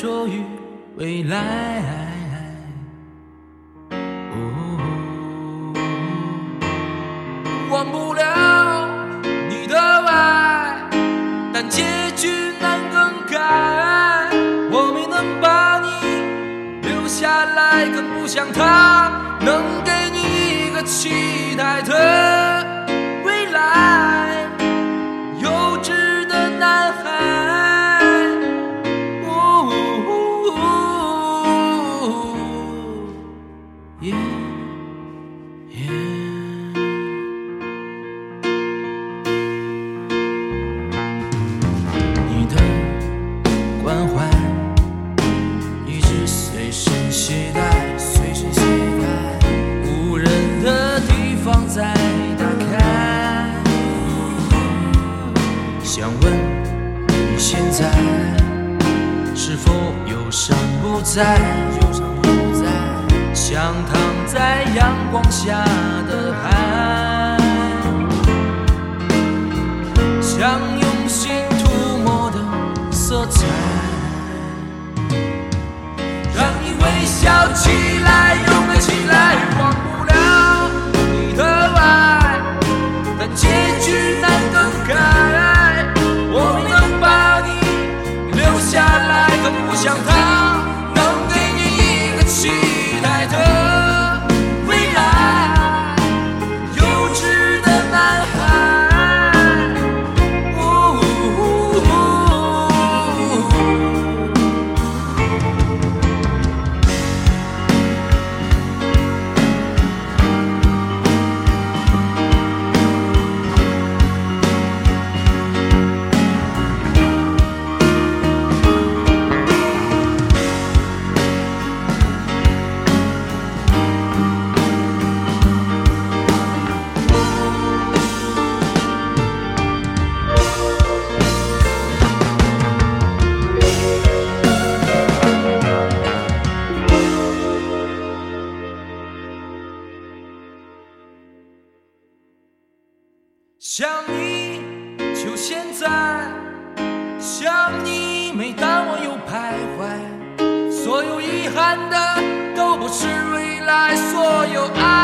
着与未来。忘不了你的爱，但结局难更改。我没能把你留下来，更不像他能给你一个期待的是否忧伤不再？忧伤不再，像躺在阳光下的海，像用心涂抹的色彩，让你微笑起来，勇敢起来，不想他。想你，就现在，想你，每当我又徘徊，所有遗憾的都不是未来，所有爱